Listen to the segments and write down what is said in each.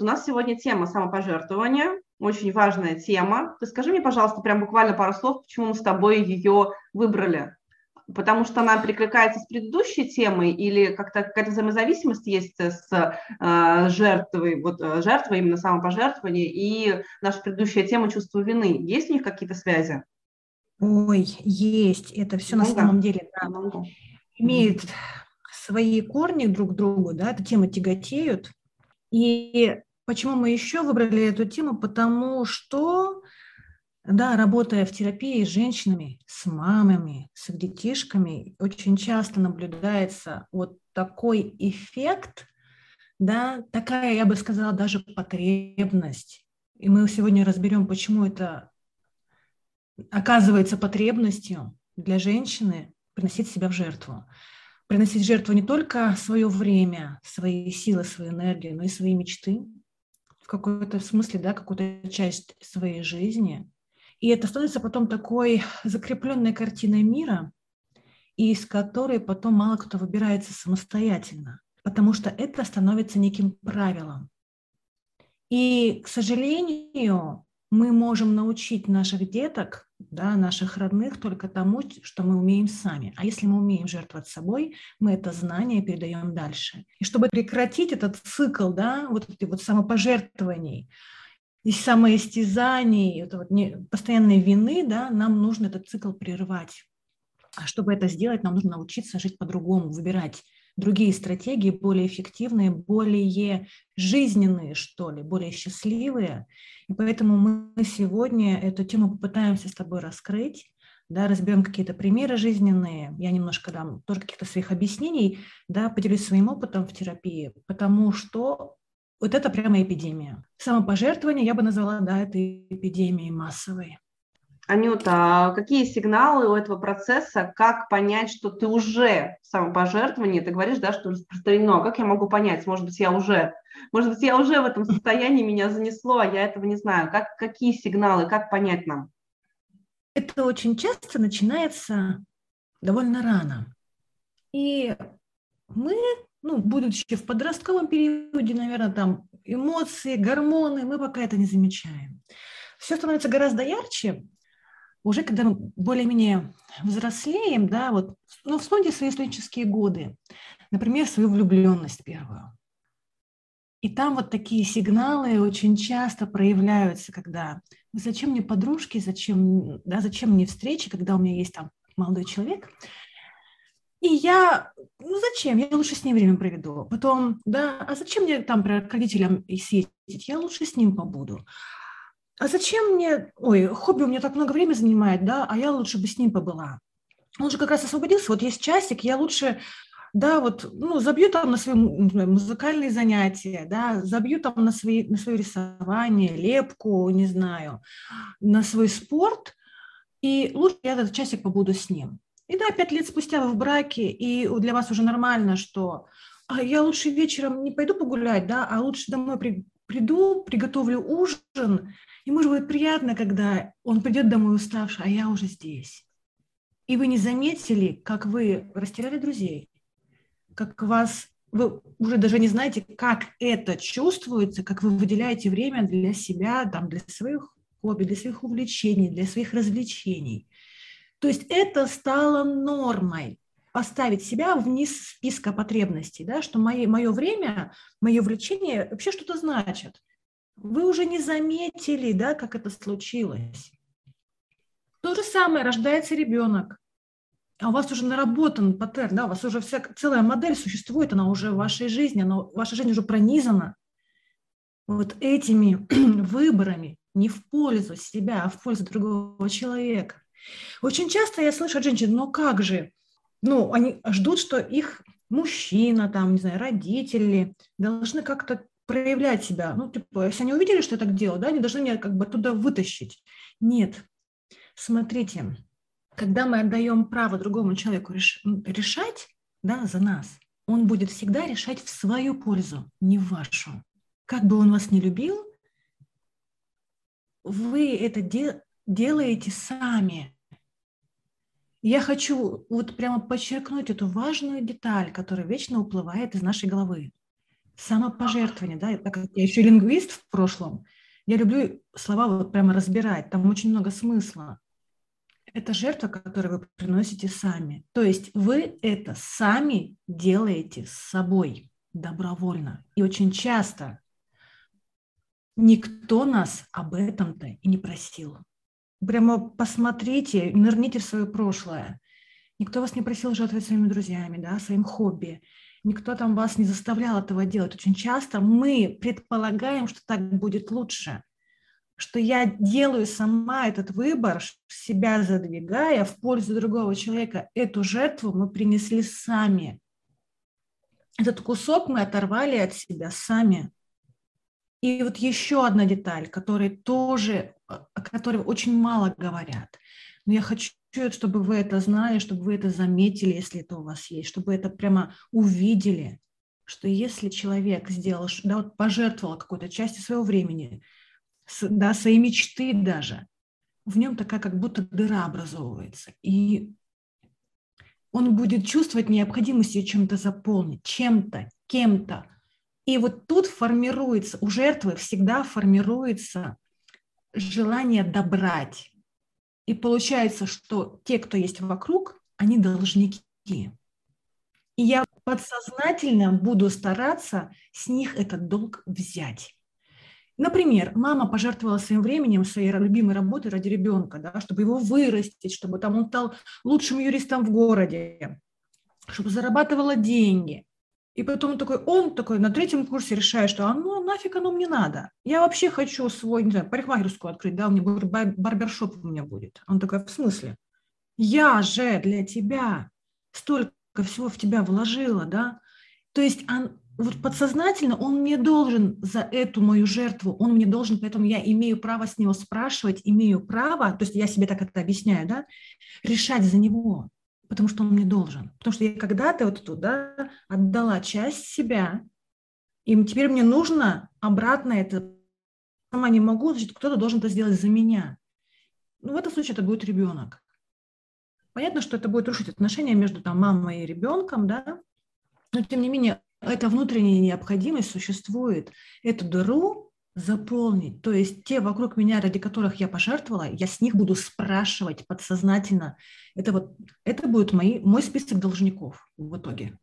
У нас сегодня тема самопожертвования, очень важная тема. Ты скажи мне, пожалуйста, прям буквально пару слов, почему мы с тобой ее выбрали. Потому что она перекликается с предыдущей темой или как-то какая-то взаимозависимость есть с э, жертвой, вот э, жертвой именно самопожертвования и наша предыдущая тема чувства вины. Есть у них какие-то связи? Ой, есть. Это все ну, на да. самом деле да, ну, да. имеет свои корни друг к другу, да, эта тема тяготеют. И почему мы еще выбрали эту тему? Потому что, да, работая в терапии с женщинами, с мамами, с их детишками, очень часто наблюдается вот такой эффект, да, такая, я бы сказала, даже потребность. И мы сегодня разберем, почему это оказывается потребностью для женщины приносить себя в жертву приносить жертву не только свое время, свои силы, свою энергию, но и свои мечты, в какой-то смысле, да, какую-то часть своей жизни. И это становится потом такой закрепленной картиной мира, из которой потом мало кто выбирается самостоятельно, потому что это становится неким правилом. И, к сожалению, мы можем научить наших деток да, наших родных только тому, что мы умеем сами. А если мы умеем жертвовать собой, мы это знание передаем дальше. И чтобы прекратить этот цикл, да, вот эти вот самопожертвований, и самоистязаний, это вот не, постоянной вины, да, нам нужно этот цикл прервать. А чтобы это сделать, нам нужно научиться жить по-другому, выбирать другие стратегии, более эффективные, более жизненные, что ли, более счастливые. И поэтому мы сегодня эту тему попытаемся с тобой раскрыть, да, разберем какие-то примеры жизненные, я немножко дам тоже каких-то своих объяснений, да, поделюсь своим опытом в терапии, потому что вот это прямо эпидемия. Самопожертвование я бы назвала, да, это эпидемией массовой. Анюта, а какие сигналы у этого процесса, как понять, что ты уже в самопожертвовании, ты говоришь, да, что распространено, как я могу понять, может быть, я уже, может быть, я уже в этом состоянии, меня занесло, а я этого не знаю, как, какие сигналы, как понять нам? Это очень часто начинается довольно рано. И мы, ну, будучи в подростковом периоде, наверное, там эмоции, гормоны, мы пока это не замечаем. Все становится гораздо ярче, уже когда мы более-менее взрослеем, да, вот, ну, вспомните свои студенческие годы, например, свою влюбленность первую. И там вот такие сигналы очень часто проявляются, когда зачем мне подружки, зачем, да, зачем мне встречи, когда у меня есть там молодой человек. И я, ну зачем, я лучше с ним время проведу. Потом, да, а зачем мне там к родителям съездить, я лучше с ним побуду а зачем мне, ой, хобби у меня так много времени занимает, да, а я лучше бы с ним побыла. Он же как раз освободился, вот есть часик, я лучше, да, вот, ну, забью там на свои музыкальные занятия, да, забью там на, свои, на свое рисование, лепку, не знаю, на свой спорт, и лучше я этот часик побуду с ним. И да, пять лет спустя вы в браке, и для вас уже нормально, что а я лучше вечером не пойду погулять, да, а лучше домой при, приду, приготовлю ужин, Ему же будет приятно, когда он придет домой уставший, а я уже здесь. И вы не заметили, как вы растеряли друзей, как вас, вы уже даже не знаете, как это чувствуется, как вы выделяете время для себя, там, для своих хобби, для своих увлечений, для своих развлечений. То есть это стало нормой поставить себя вниз списка потребностей, да, что мое, мое время, мое увлечение вообще что-то значит. Вы уже не заметили, да, как это случилось. То же самое, рождается ребенок, а у вас уже наработан паттерн, да, у вас уже вся целая модель существует, она уже в вашей жизни, она, ваша жизнь уже пронизана вот этими выборами не в пользу себя, а в пользу другого человека. Очень часто я слышу от женщин, ну как же, ну они ждут, что их мужчина, там, не знаю, родители должны как-то проявлять себя. Ну, типа, если они увидели, что я так делаю, да, они должны меня как бы туда вытащить. Нет. Смотрите, когда мы отдаем право другому человеку реш, решать да, за нас, он будет всегда решать в свою пользу, не в вашу. Как бы он вас не любил, вы это де- делаете сами. Я хочу вот прямо подчеркнуть эту важную деталь, которая вечно уплывает из нашей головы. самопожертвование, да, так как я еще лингвист в прошлом, я люблю слова вот прямо разбирать, там очень много смысла. Это жертва, которую вы приносите сами. То есть вы это сами делаете с собой добровольно. И очень часто никто нас об этом-то и не просил. Прямо посмотрите, нырните в свое прошлое. Никто вас не просил жертвовать своими друзьями, да, своим хобби. Никто там вас не заставлял этого делать. Очень часто мы предполагаем, что так будет лучше, что я делаю сама этот выбор, себя задвигая в пользу другого человека. Эту жертву мы принесли сами. Этот кусок мы оторвали от себя сами. И вот еще одна деталь, которая тоже, о которой очень мало говорят. Но я хочу чтобы вы это знали, чтобы вы это заметили, если это у вас есть, чтобы это прямо увидели, что если человек сделал, да, вот пожертвовал какой-то частью своего времени, да, своей мечты даже, в нем такая как будто дыра образовывается. И он будет чувствовать необходимость ее чем-то заполнить, чем-то, кем-то. И вот тут формируется, у жертвы всегда формируется желание добрать, и получается, что те, кто есть вокруг, они должники. И я подсознательно буду стараться с них этот долг взять. Например, мама пожертвовала своим временем, своей любимой работой ради ребенка, да, чтобы его вырастить, чтобы там он стал лучшим юристом в городе, чтобы зарабатывала деньги. И потом такой, он такой на третьем курсе решает, что а ну нафиг оно мне надо. Я вообще хочу свой, не знаю, парикмахерскую открыть, да, у меня барбершоп у меня будет. Он такой, в смысле? Я же для тебя столько всего в тебя вложила, да. То есть он, вот подсознательно он мне должен за эту мою жертву, он мне должен, поэтому я имею право с него спрашивать, имею право, то есть я себе так это объясняю, да, решать за него потому что он мне должен. Потому что я когда-то вот туда отдала часть себя, и теперь мне нужно обратно это. Сама не могу, значит, кто-то должен это сделать за меня. Ну, в этом случае это будет ребенок. Понятно, что это будет рушить отношения между там, мамой и ребенком, да, но тем не менее эта внутренняя необходимость существует. Эту дыру заполнить. То есть те вокруг меня, ради которых я пожертвовала, я с них буду спрашивать подсознательно. Это вот это будет мои, мой список должников в итоге.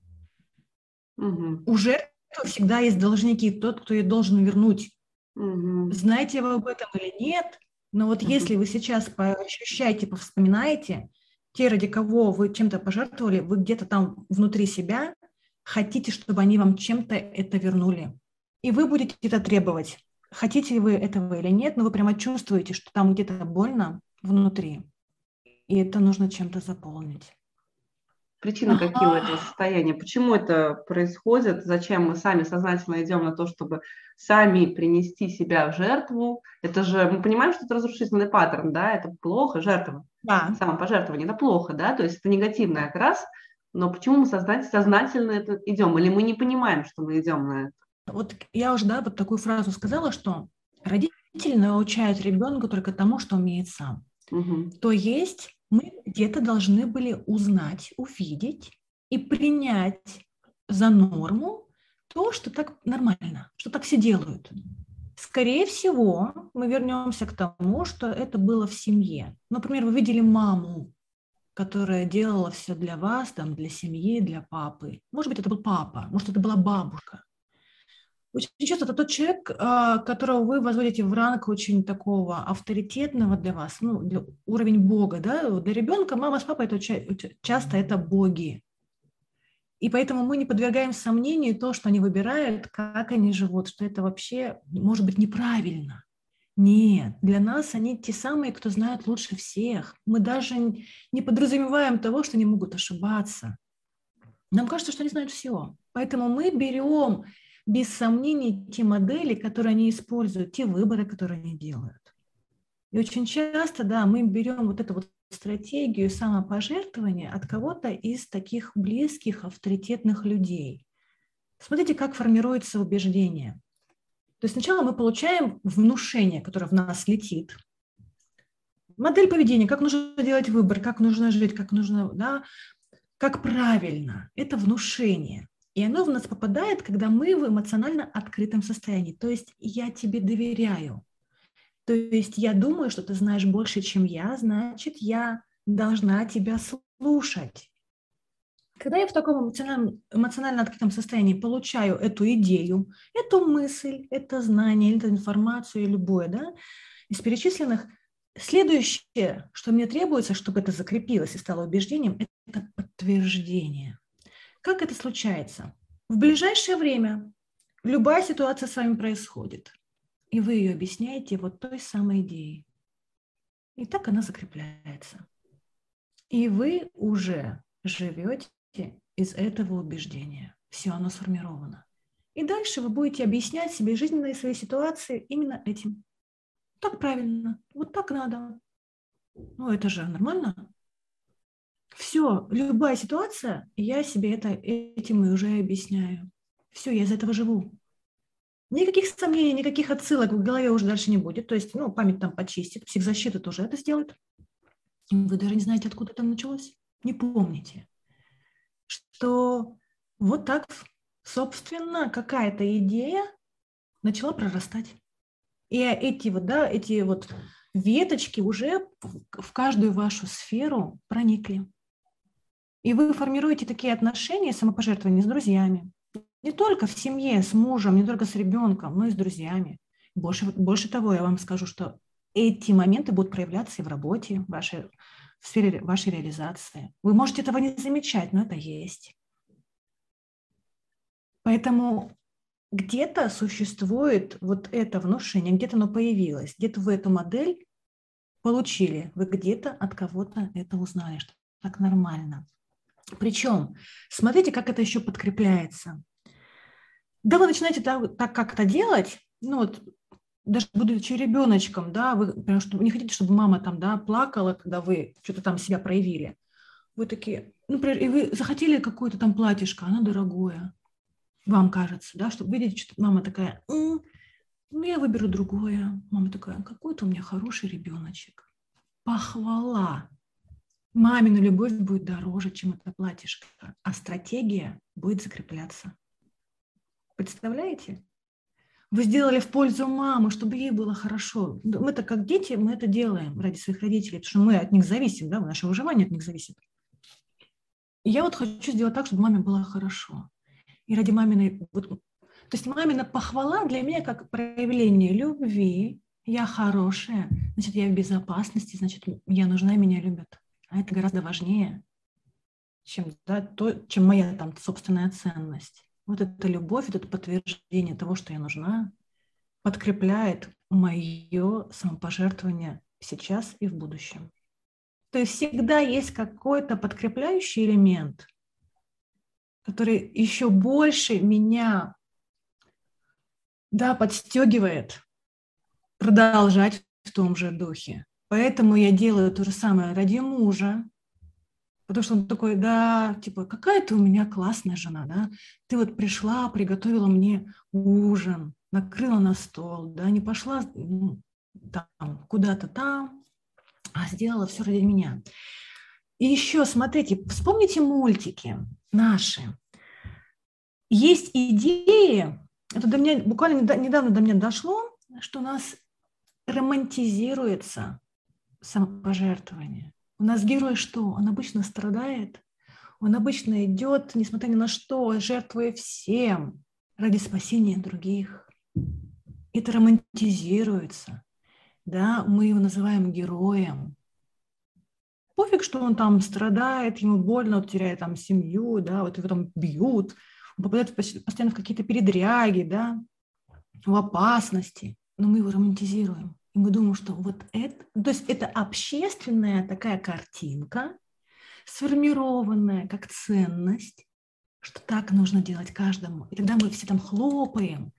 Угу. У жертвы всегда есть должники, тот, кто ей должен вернуть. Угу. Знаете вы об этом или нет, но вот угу. если вы сейчас ощущаете, повспоминаете, те, ради кого вы чем-то пожертвовали, вы где-то там внутри себя хотите, чтобы они вам чем-то это вернули. И вы будете это требовать хотите вы этого или нет, но вы прямо чувствуете, что там где-то больно внутри, и это нужно чем-то заполнить. Причины какие у этого состояния? Почему это происходит? Зачем мы сами сознательно идем на то, чтобы сами принести себя в жертву? Это же, мы понимаем, что это разрушительный паттерн, да, это плохо, жертва, да. самопожертвование, это плохо, да, то есть это негативное как раз, но почему мы сознательно, сознательно это идем? Или мы не понимаем, что мы идем на это? Вот я уже, да, вот такую фразу сказала, что родители научают ребенка только тому, что умеет сам. Угу. То есть мы где-то должны были узнать, увидеть и принять за норму то, что так нормально, что так все делают. Скорее всего, мы вернемся к тому, что это было в семье. Например, вы видели маму, которая делала все для вас, там, для семьи, для папы. Может быть, это был папа, может, это была бабушка. Очень часто это тот человек, а, которого вы возводите в ранг очень такого авторитетного для вас, ну, для уровень Бога, да, для ребенка мама с папой это часто это боги. И поэтому мы не подвергаем сомнению то, что они выбирают, как они живут, что это вообще может быть неправильно. Нет, для нас они те самые, кто знает лучше всех. Мы даже не подразумеваем того, что они могут ошибаться. Нам кажется, что они знают все. Поэтому мы берем без сомнений те модели, которые они используют, те выборы, которые они делают. И очень часто, да, мы берем вот эту вот стратегию самопожертвования от кого-то из таких близких, авторитетных людей. Смотрите, как формируется убеждение. То есть сначала мы получаем внушение, которое в нас летит. Модель поведения, как нужно делать выбор, как нужно жить, как нужно, да, как правильно. Это внушение. И оно в нас попадает, когда мы в эмоционально открытом состоянии. То есть я тебе доверяю. То есть я думаю, что ты знаешь больше, чем я, значит, я должна тебя слушать. Когда я в таком эмоционально, эмоционально открытом состоянии получаю эту идею, эту мысль, это знание, эту информацию, любое, да, из перечисленных, следующее, что мне требуется, чтобы это закрепилось и стало убеждением, это подтверждение. Как это случается? В ближайшее время любая ситуация с вами происходит, и вы ее объясняете вот той самой идеей. И так она закрепляется. И вы уже живете из этого убеждения. Все оно сформировано. И дальше вы будете объяснять себе жизненные свои ситуации именно этим. Так правильно, вот так надо. Ну, это же нормально. Все, любая ситуация, я себе это этим и уже объясняю. Все, я из этого живу. Никаких сомнений, никаких отсылок в голове уже дальше не будет. То есть, ну, память там почистит, психзащита тоже это сделает. Вы даже не знаете, откуда это началось. Не помните что вот так, собственно, какая-то идея начала прорастать. И эти вот, да, эти вот веточки уже в каждую вашу сферу проникли. И вы формируете такие отношения самопожертвования с друзьями. Не только в семье, с мужем, не только с ребенком, но и с друзьями. Больше, больше того, я вам скажу, что эти моменты будут проявляться и в работе, в вашей в сфере вашей реализации. Вы можете этого не замечать, но это есть. Поэтому где-то существует вот это внушение, где-то оно появилось, где-то вы эту модель получили, вы где-то от кого-то это узнали, что так нормально. Причем, смотрите, как это еще подкрепляется. Да, вы начинаете так, так как-то делать, ну вот даже будучи ребеночком, да, вы потому что не хотите, чтобы мама там, да, плакала, когда вы что-то там себя проявили. Вы такие, например, и вы захотели какое-то там платьишко, оно дорогое, вам кажется, да, чтобы видеть, что мама такая, ну, я выберу другое. Мама такая, какой-то у меня хороший ребеночек. Похвала. Мамина любовь будет дороже, чем это платьишко, а стратегия будет закрепляться. Представляете? Вы сделали в пользу мамы, чтобы ей было хорошо. Мы-то как дети, мы это делаем ради своих родителей, потому что мы от них зависим, да, наше выживание от них зависит. И я вот хочу сделать так, чтобы маме было хорошо. И ради маминой... Вот, то есть мамина похвала для меня как проявление любви. Я хорошая, значит, я в безопасности, значит, я нужна, меня любят. А это гораздо важнее, чем, да, то, чем моя там собственная ценность. Вот эта любовь, это подтверждение того, что я нужна, подкрепляет мое самопожертвование сейчас и в будущем. То есть всегда есть какой-то подкрепляющий элемент, который еще больше меня да, подстегивает продолжать в том же духе. Поэтому я делаю то же самое ради мужа, Потому что он такой, да, типа, какая ты у меня классная жена, да? Ты вот пришла, приготовила мне ужин, накрыла на стол, да, не пошла там куда-то там, а сделала все ради меня. И еще, смотрите, вспомните мультики наши. Есть идеи, это до меня буквально недавно до меня дошло, что у нас романтизируется самопожертвование. У нас герой что? Он обычно страдает, он обычно идет, несмотря ни на что, жертвуя всем ради спасения других. Это романтизируется. Да, мы его называем героем. Пофиг, что он там страдает, ему больно, он теряет там семью, да, вот его там бьют, он попадает постоянно в какие-то передряги, да, в опасности, но мы его романтизируем. И мы думаем, что вот это, то есть это общественная такая картинка, сформированная как ценность, что так нужно делать каждому. И тогда мы все там хлопаем.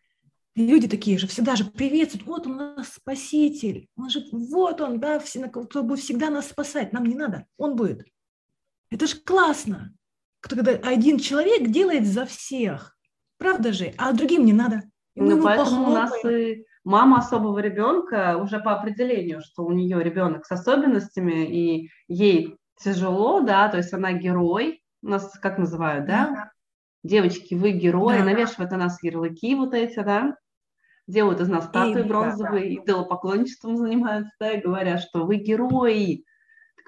И люди такие же всегда же приветствуют, вот он у нас спаситель, он же, вот он, да, кто будет всегда нас спасать, нам не надо, он будет. Это же классно, когда один человек делает за всех, правда же, а другим не надо. И ну, поэтому у нас и мама особого ребенка уже по определению, что у нее ребенок с особенностями, и ей тяжело, да, то есть она герой, нас как называют, да? девочки, вы герои, да. навешивают на нас ярлыки вот эти, да, делают из нас статуи и, бронзовые, да, да. идолопоклонничеством занимаются, да, и говорят, что вы герои.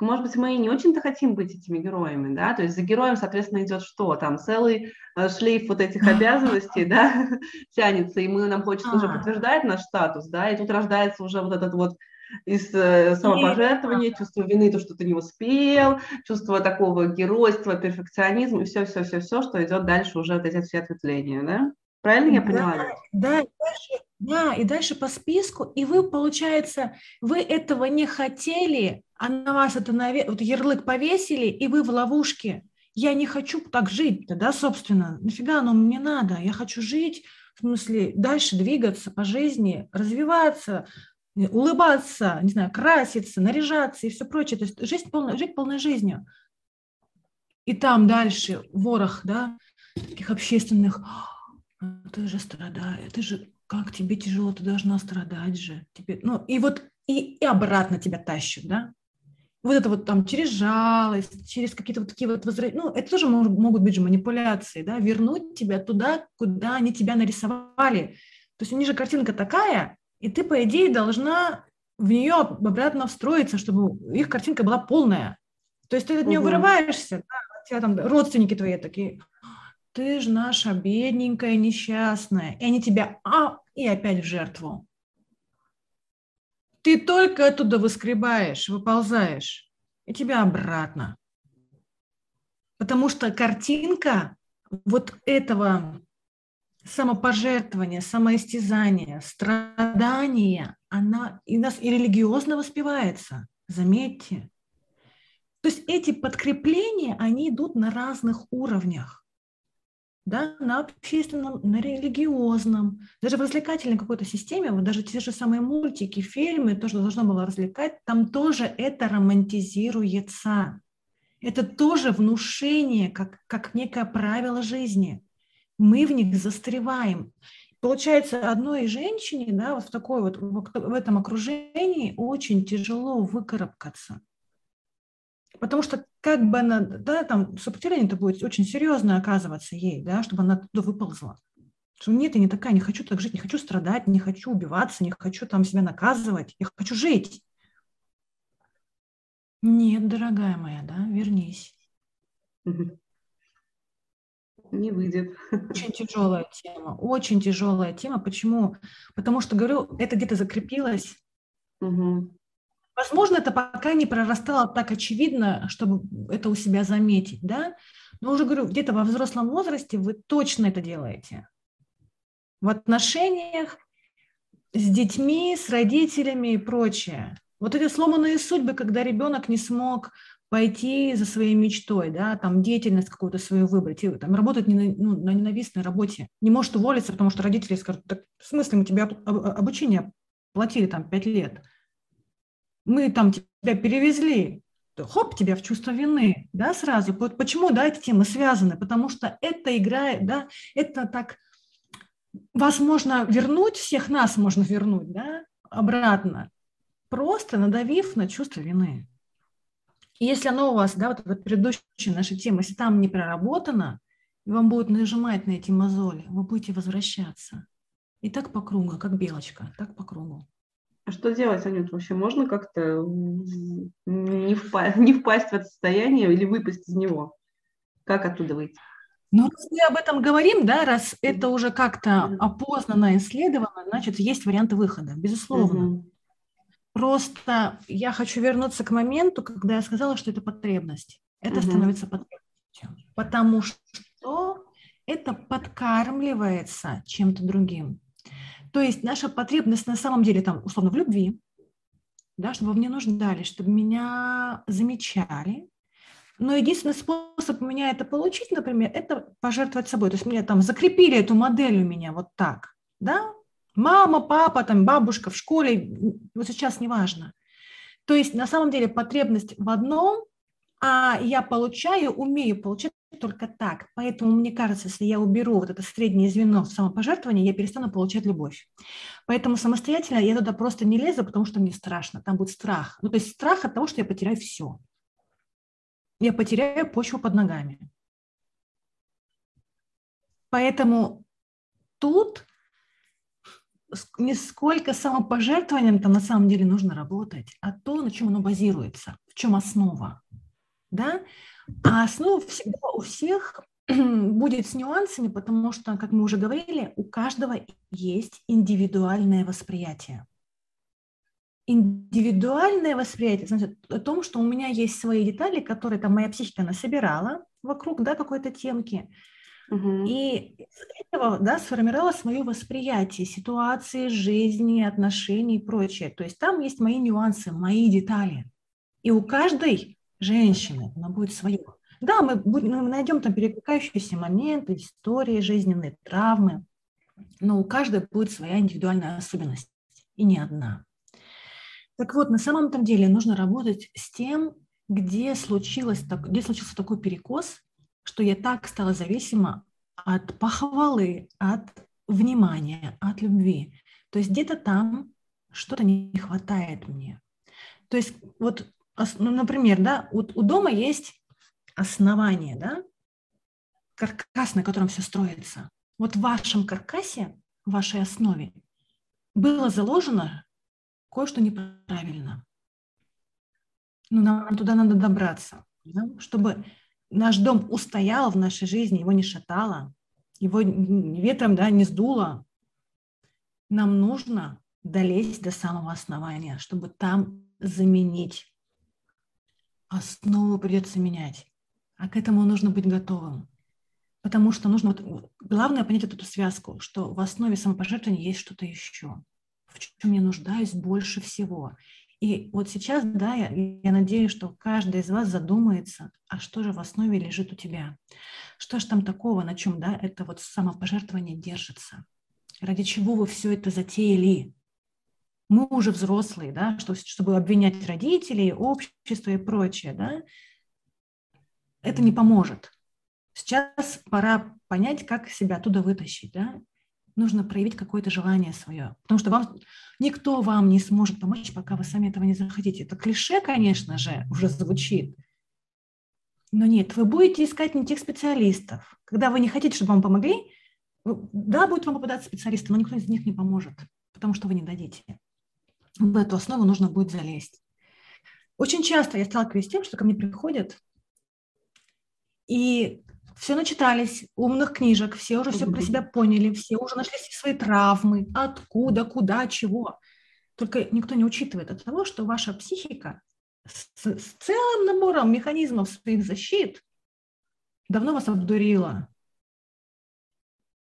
Может быть, мы и не очень-то хотим быть этими героями, да, то есть за героем, соответственно, идет что? Там целый э, шлейф вот этих обязанностей, да, тянется, и мы, нам хочется уже а. подтверждать наш статус, да, и тут рождается уже вот этот вот из э, самопожертвования, чувство вины, то, что ты не успел, чувство такого геройства, перфекционизма и все-все-все-все, что идет дальше уже вот эти все ответвления, да? Правильно я поняла? Да, да, и дальше, да, и дальше по списку, и вы, получается, вы этого не хотели, а на вас это наве... вот ярлык повесили, и вы в ловушке. Я не хочу так жить, да, собственно, нафига оно мне надо? Я хочу жить, в смысле, дальше двигаться по жизни, развиваться, улыбаться, не знаю, краситься, наряжаться и все прочее. То есть жизнь полная, жить полной жизнью. И там дальше ворох, да, таких общественных, «А, ты же страдаешь, ты же, как тебе тяжело, ты должна страдать же. Тебе, ну, и вот и, и обратно тебя тащат, да. Вот это вот там через жалость, через какие-то вот такие вот возвращения, ну, это тоже могут, могут быть же манипуляции, да, вернуть тебя туда, куда они тебя нарисовали. То есть у них же картинка такая, и ты, по идее, должна в нее обратно встроиться, чтобы их картинка была полная. То есть ты от нее угу. вырываешься, да, тебя там родственники твои такие, ты же наша бедненькая, несчастная. И они тебя, а, и опять в жертву. Ты только оттуда выскребаешь, выползаешь, и тебя обратно. Потому что картинка вот этого самопожертвование, самоистязание, страдание, она и нас и религиозно воспевается, заметьте. То есть эти подкрепления, они идут на разных уровнях. Да, на общественном, на религиозном, даже в развлекательной какой-то системе, вот даже те же самые мультики, фильмы, то, что должно было развлекать, там тоже это романтизируется. Это тоже внушение, как, как некое правило жизни мы в них застреваем. Получается, одной женщине, да, вот в такой вот, в этом окружении очень тяжело выкарабкаться. Потому что как бы она, да, там сопротивление-то будет очень серьезно оказываться ей, да, чтобы она туда выползла. Что нет, я не такая, не хочу так жить, не хочу страдать, не хочу убиваться, не хочу там себя наказывать, я хочу жить. Нет, дорогая моя, да, вернись не выйдет. Очень тяжелая тема, очень тяжелая тема. Почему? Потому что, говорю, это где-то закрепилось. Угу. Возможно, это пока не прорастало так очевидно, чтобы это у себя заметить, да? Но уже говорю, где-то во взрослом возрасте вы точно это делаете. В отношениях с детьми, с родителями и прочее. Вот эти сломанные судьбы, когда ребенок не смог пойти за своей мечтой, да, там деятельность какую-то свою выбрать, и, там работать не на, ну, на ненавистной работе, не может уволиться, потому что родители скажут, так в смысле мы тебе обучение платили там пять лет, мы там тебя перевезли, хоп, тебя в чувство вины, да, сразу. Вот почему, да, эти темы связаны? Потому что это играет, да, это так, возможно, вернуть, всех нас можно вернуть, да, обратно, просто надавив на чувство вины. И если оно у вас, да, вот, вот предыдущая наша тема, если там не проработано, и вам будет нажимать на эти мозоли, вы будете возвращаться. И так по кругу, как белочка, так по кругу. А что делать, Анют? Вообще можно как-то не, впасть, не впасть в это состояние или выпасть из него? Как оттуда выйти? Ну, раз мы об этом говорим, да, раз это уже как-то опознано, исследовано, значит, есть варианты выхода, безусловно. Угу. Просто я хочу вернуться к моменту, когда я сказала, что это потребность. Это угу. становится потребностью. Потому что это подкармливается чем-то другим. То есть наша потребность на самом деле там, условно, в любви, да, чтобы мне нуждались, чтобы меня замечали. Но единственный способ у меня это получить, например, это пожертвовать собой. То есть меня там закрепили эту модель у меня вот так, да, Мама, папа, там, бабушка в школе, вот сейчас не важно. То есть на самом деле потребность в одном, а я получаю, умею получать только так. Поэтому мне кажется, если я уберу вот это среднее звено самопожертвования, я перестану получать любовь. Поэтому самостоятельно я туда просто не лезу, потому что мне страшно. Там будет страх. Ну, то есть страх от того, что я потеряю все. Я потеряю почву под ногами. Поэтому тут не сколько самопожертвованием там на самом деле нужно работать, а то, на чем оно базируется, в чем основа. Да? А основа всегда у всех будет с нюансами, потому что, как мы уже говорили, у каждого есть индивидуальное восприятие. Индивидуальное восприятие значит о том, что у меня есть свои детали, которые там моя психика насобирала вокруг да, какой-то темки, Угу. И из этого да, сформировалось мое восприятие ситуации, жизни, отношений и прочее. То есть там есть мои нюансы, мои детали. И у каждой женщины она будет свое. Да, мы, будем, мы найдем там перекликающиеся моменты, истории, жизненные травмы, но у каждой будет своя индивидуальная особенность, и не одна. Так вот, на самом там деле нужно работать с тем, где, случилось, где случился такой перекос, что я так стала зависима от похвалы, от внимания, от любви. То есть где-то там что-то не хватает мне. То есть вот, ну, например, да, у, у дома есть основание, да, каркас, на котором все строится. Вот в вашем каркасе, в вашей основе было заложено кое-что неправильно. Ну, нам туда надо добраться, да, чтобы наш дом устоял в нашей жизни, его не шатало, его ветром да, не сдуло. Нам нужно долезть до самого основания, чтобы там заменить. Основу придется менять. А к этому нужно быть готовым. Потому что нужно, вот, главное понять эту связку, что в основе самопожертвования есть что-то еще, в чем я нуждаюсь больше всего. И вот сейчас, да, я, я надеюсь, что каждый из вас задумается, а что же в основе лежит у тебя? Что же там такого, на чем, да, это вот самопожертвование держится? Ради чего вы все это затеяли? Мы уже взрослые, да, что, чтобы обвинять родителей, общество и прочее, да, это не поможет. Сейчас пора понять, как себя оттуда вытащить, да, нужно проявить какое-то желание свое. Потому что вам, никто вам не сможет помочь, пока вы сами этого не захотите. Это клише, конечно же, уже звучит. Но нет, вы будете искать не тех специалистов. Когда вы не хотите, чтобы вам помогли, да, будет вам попадаться специалисты, но никто из них не поможет, потому что вы не дадите. В эту основу нужно будет залезть. Очень часто я сталкиваюсь с тем, что ко мне приходят и все начитались, умных книжек, все уже все про себя поняли, все уже нашли свои травмы, откуда, куда, чего. Только никто не учитывает от того, что ваша психика с, с целым набором механизмов своих защит давно вас обдурила.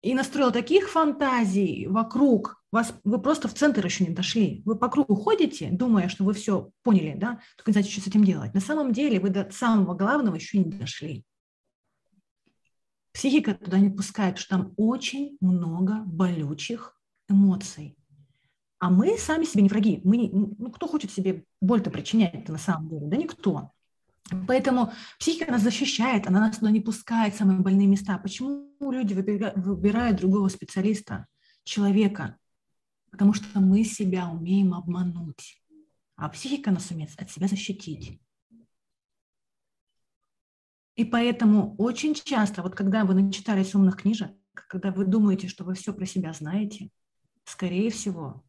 И настроила таких фантазий вокруг, вас, вы просто в центр еще не дошли. Вы по кругу ходите, думая, что вы все поняли, да, только не знаете, что с этим делать. На самом деле вы до самого главного еще не дошли. Психика туда не пускает, что там очень много болючих эмоций. А мы сами себе не враги. Мы ну, кто хочет себе боль-то причинять-то на самом деле? Да никто. Поэтому психика нас защищает, она нас туда не пускает, самые больные места. Почему люди выбирают другого специалиста, человека? Потому что мы себя умеем обмануть, а психика нас умеет от себя защитить. И поэтому очень часто, вот когда вы начитались умных книжек, когда вы думаете, что вы все про себя знаете, скорее всего,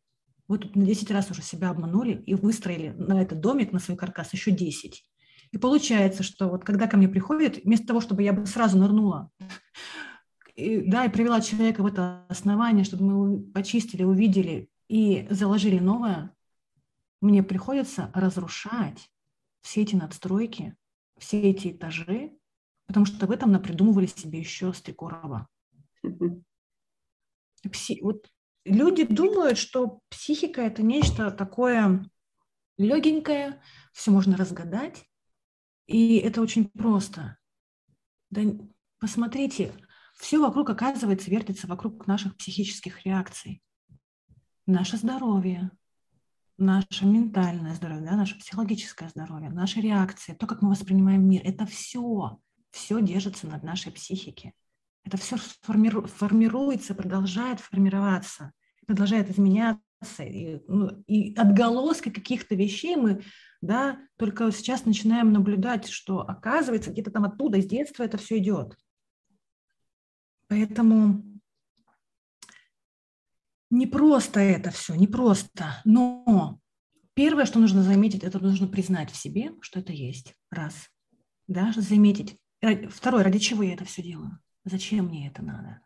вы тут на 10 раз уже себя обманули и выстроили на этот домик, на свой каркас еще 10. И получается, что вот когда ко мне приходит, вместо того, чтобы я бы сразу нырнула, и, да, и привела человека в это основание, чтобы мы почистили, увидели и заложили новое, мне приходится разрушать все эти надстройки, все эти этажи, потому что в этом напридумывали себе еще с Трикорова. Пси... Вот люди думают, что психика – это нечто такое легенькое, все можно разгадать, и это очень просто. Да, посмотрите, все вокруг, оказывается, вертится вокруг наших психических реакций. Наше здоровье, наше ментальное здоровье, да, наше психологическое здоровье, наши реакции, то, как мы воспринимаем мир, это все, все держится над нашей психике. Это все формиру, формируется, продолжает формироваться, продолжает изменяться. И, ну, и отголоски каких-то вещей мы да, только сейчас начинаем наблюдать, что оказывается где-то там оттуда, из детства это все идет. Поэтому не просто это все, не просто, но первое, что нужно заметить, это нужно признать в себе, что это есть. Раз. Да, заметить. Второе, ради чего я это все делаю? Зачем мне это надо?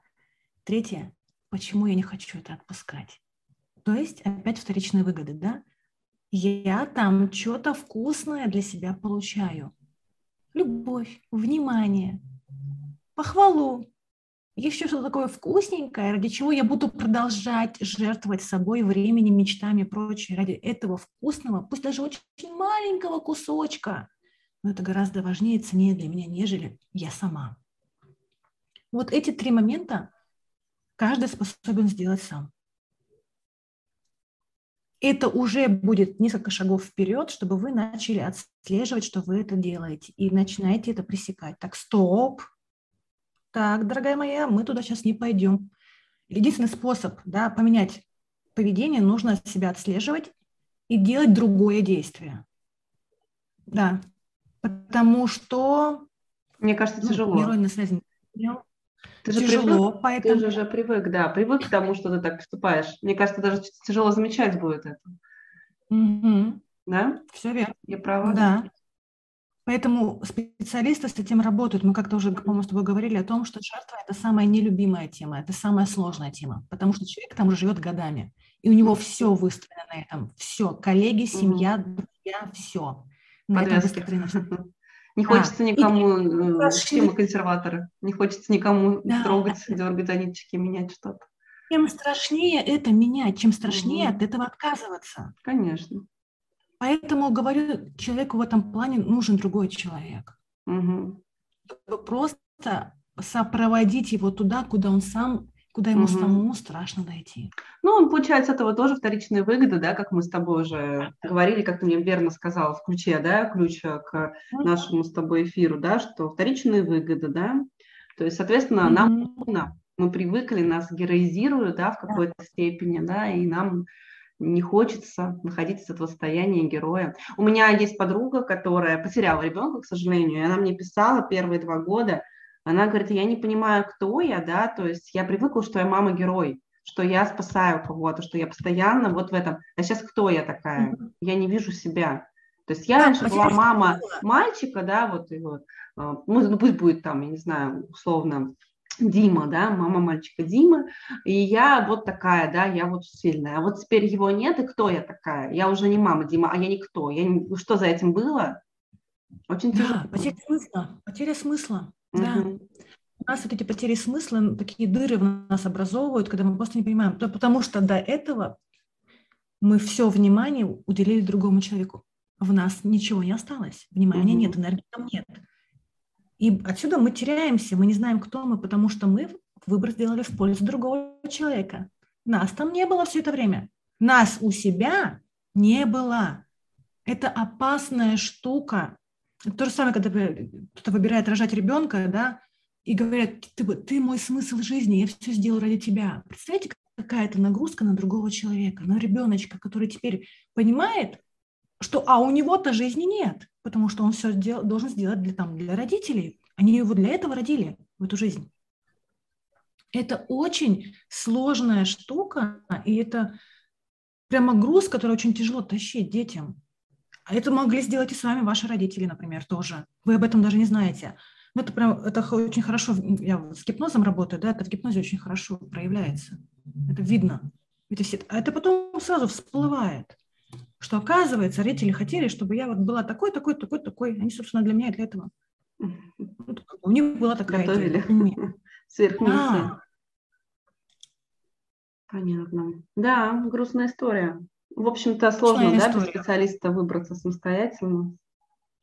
Третье, почему я не хочу это отпускать? То есть опять вторичные выгоды, да? Я там что-то вкусное для себя получаю. Любовь, внимание, похвалу, еще что-то такое вкусненькое, ради чего я буду продолжать жертвовать собой, временем, мечтами и прочее, ради этого вкусного, пусть даже очень маленького кусочка. Но это гораздо важнее и ценнее для меня, нежели я сама. Вот эти три момента каждый способен сделать сам. Это уже будет несколько шагов вперед, чтобы вы начали отслеживать, что вы это делаете, и начинаете это пресекать. Так, стоп, так, дорогая моя, мы туда сейчас не пойдем. Единственный способ да, поменять поведение, нужно себя отслеживать и делать другое действие. Да, потому что... Мне кажется, ну, тяжело. Нейронная связь ты же тяжело, привык, поэтому... Ты же уже привык, да, привык к тому, что ты так поступаешь. Мне кажется, даже тяжело замечать будет это. Угу. Да? Все верно. Я права? Да. Поэтому специалисты с этим работают. Мы как-то уже, по-моему, с тобой говорили о том, что жертва – это самая нелюбимая тема, это самая сложная тема, потому что человек там живет годами, и у него все выстроено на этом, все, коллеги, семья, друзья, все. На Подвязки. этом Не хочется а, никому системы э, консерватора, не хочется никому да. трогать, дергать за ниточки, менять что-то. Чем страшнее это менять, чем страшнее угу. от этого отказываться. Конечно. Поэтому, говорю, человеку в этом плане нужен другой человек. Угу. Просто сопроводить его туда, куда он сам, куда ему угу. самому страшно дойти. Ну, он получает с этого тоже вторичные выгоды, да, как мы с тобой уже говорили, как ты мне верно сказала в ключе, да, ключ к нашему с тобой эфиру, да, что вторичные выгоды, да, то есть, соответственно, нам мы привыкли, нас героизируют, да, в какой-то степени, да, и нам не хочется находиться в этого состояния героя. У меня есть подруга, которая потеряла ребенка, к сожалению, и она мне писала первые два года, она говорит, я не понимаю, кто я, да, то есть я привыкла, что я мама-герой, что я спасаю кого-то, что я постоянно вот в этом. А сейчас кто я такая? Я не вижу себя. То есть я раньше была мама мальчика, да, вот, и вот, а, ну, пусть будет там, я не знаю, условно, Дима, да, мама мальчика Дима, и я вот такая, да, я вот сильная. А вот теперь его нет, и кто я такая? Я уже не мама Дима, а я никто. Я не... Что за этим было? Очень тяжело. Да, потеря смысла, потеря смысла, угу. да. У нас вот эти потери смысла, такие дыры в нас образовывают, когда мы просто не понимаем, потому что до этого мы все внимание уделили другому человеку. В нас ничего не осталось, внимания угу. нет, энергии там нет. И отсюда мы теряемся, мы не знаем, кто мы, потому что мы выбор сделали в пользу другого человека. Нас там не было все это время. Нас у себя не было. Это опасная штука. То же самое, когда кто-то выбирает рожать ребенка, да, и говорят, ты, ты мой смысл жизни, я все сделаю ради тебя. Представляете, какая это нагрузка на другого человека, на ребеночка, который теперь понимает, что а у него-то жизни нет, потому что он все дел, должен сделать для, там, для родителей. Они его для этого родили, в эту жизнь. Это очень сложная штука, и это прямо груз, который очень тяжело тащить детям. А это могли сделать и с вами ваши родители, например, тоже. Вы об этом даже не знаете. Но это прям, это очень хорошо, я с гипнозом работаю, да, это в гипнозе очень хорошо проявляется. Это видно. Это, все, а это потом сразу всплывает что оказывается родители хотели, чтобы я вот была такой, такой, такой, такой. Они, собственно, для меня для этого. Вот, у них была такая Готовили. идея. Сверхмиссия. А. Понятно. Да, грустная история. В общем-то, сложно, да, без специалиста выбраться самостоятельно.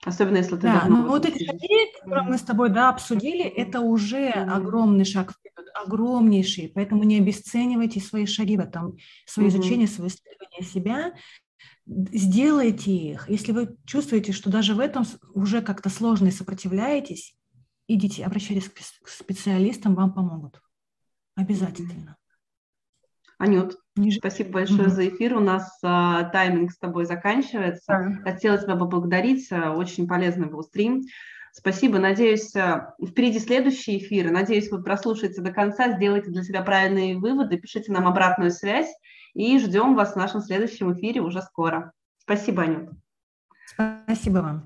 Особенно если ты Да, ну вот эти шаги, которые мы с тобой да, обсудили, это уже огромный шаг вперед, огромнейший. Поэтому не обесценивайте свои шаги в этом, свое mm-hmm. изучение, свое исследование себя сделайте их. Если вы чувствуете, что даже в этом уже как-то сложно и сопротивляетесь, идите, обращайтесь к специалистам, вам помогут. Обязательно. Анют, спасибо большое mm-hmm. за эфир. У нас а, тайминг с тобой заканчивается. Mm-hmm. Хотела тебя поблагодарить. Очень полезный был стрим. Спасибо. Надеюсь, э, впереди следующие эфиры. Надеюсь, вы прослушаете до конца, сделаете для себя правильные выводы, пишите нам обратную связь и ждем вас в нашем следующем эфире уже скоро. Спасибо, Анют. Спасибо вам.